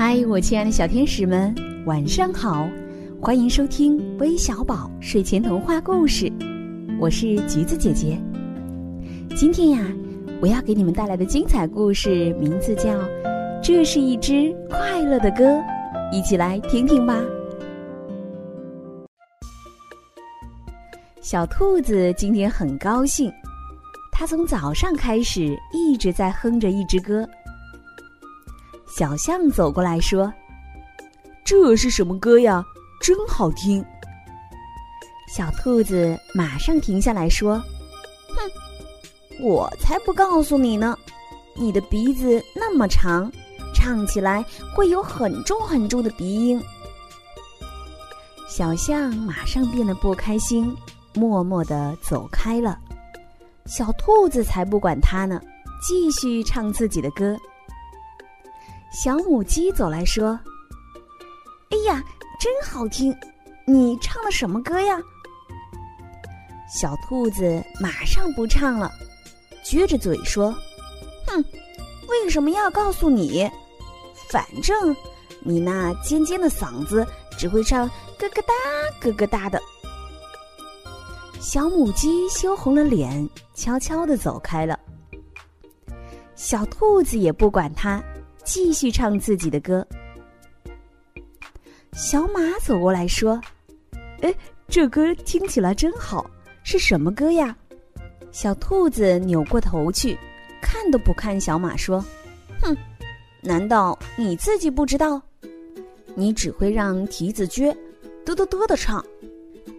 嗨，我亲爱的小天使们，晚上好！欢迎收听微小宝睡前童话故事，我是橘子姐姐。今天呀，我要给你们带来的精彩故事名字叫《这是一只快乐的歌》，一起来听听吧。小兔子今天很高兴，它从早上开始一直在哼着一支歌。小象走过来说：“这是什么歌呀？真好听！”小兔子马上停下来说：“哼，我才不告诉你呢！你的鼻子那么长，唱起来会有很重很重的鼻音。”小象马上变得不开心，默默的走开了。小兔子才不管它呢，继续唱自己的歌。小母鸡走来说：“哎呀，真好听！你唱的什么歌呀？”小兔子马上不唱了，撅着嘴说：“哼，为什么要告诉你？反正你那尖尖的嗓子只会唱咯咯哒咯咯哒的。”小母鸡羞红了脸，悄悄的走开了。小兔子也不管它。继续唱自己的歌。小马走过来说：“哎，这歌听起来真好，是什么歌呀？”小兔子扭过头去，看都不看小马，说：“哼，难道你自己不知道？你只会让蹄子撅，嘚嘚嘚的唱，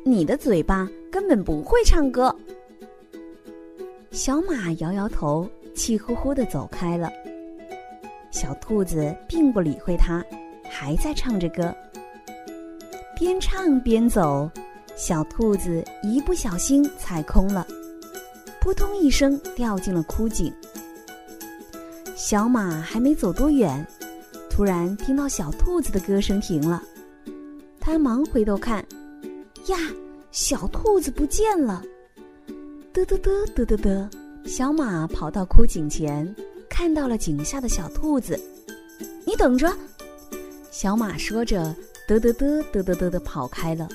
你的嘴巴根本不会唱歌。”小马摇摇头，气呼呼的走开了。小兔子并不理会它，还在唱着歌。边唱边走，小兔子一不小心踩空了，扑通一声掉进了枯井。小马还没走多远，突然听到小兔子的歌声停了，他忙回头看，呀，小兔子不见了！嘚嘚嘚嘚嘚嘚，小马跑到枯井前。看到了井下的小兔子，你等着！小马说着，嘚嘚嘚嘚嘚嘚的跑开了。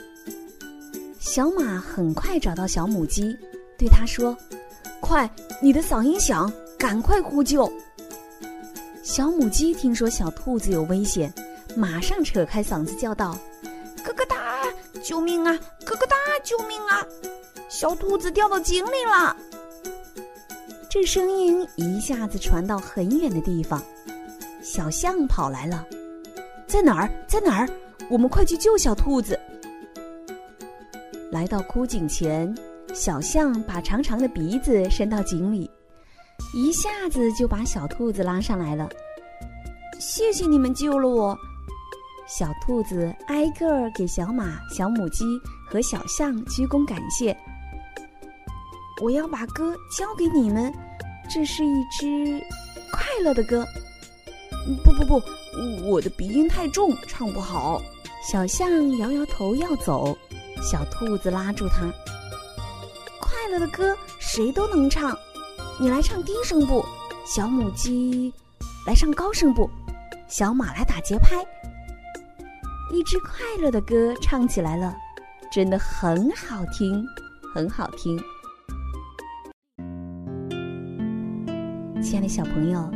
小马很快找到小母鸡，对它说：“快，你的嗓音响，赶快呼救！”小母鸡听说小兔子有危险，马上扯开嗓子叫道：“咯咯哒，救命啊！咯咯哒，救命啊！小兔子掉到井里了！”这声音一下子传到很远的地方，小象跑来了，在哪儿？在哪儿？我们快去救小兔子！来到枯井前，小象把长长的鼻子伸到井里，一下子就把小兔子拉上来了。谢谢你们救了我！小兔子挨个儿给小马、小母鸡和小象鞠躬感谢。我要把歌交给你们，这是一支快乐的歌。不不不，我的鼻音太重，唱不好。小象摇摇头要走，小兔子拉住它。快乐的歌谁都能唱，你来唱低声部，小母鸡来唱高声部，小马来打节拍。一支快乐的歌唱起来了，真的很好听，很好听。亲爱的小朋友，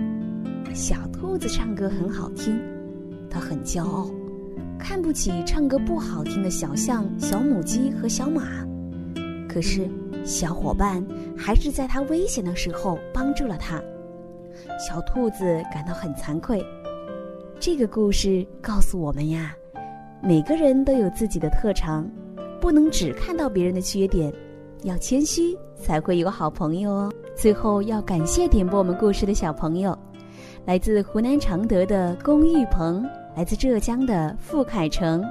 小兔子唱歌很好听，它很骄傲，看不起唱歌不好听的小象、小母鸡和小马。可是小伙伴还是在它危险的时候帮助了它。小兔子感到很惭愧。这个故事告诉我们呀，每个人都有自己的特长，不能只看到别人的缺点，要谦虚才会有好朋友哦。最后要感谢点播我们故事的小朋友，来自湖南常德的龚玉鹏，来自浙江的付凯成，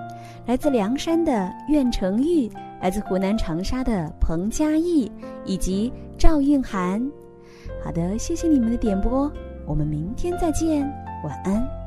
来自凉山的苑成玉，来自湖南长沙的彭佳艺以及赵韵涵。好的，谢谢你们的点播，我们明天再见，晚安。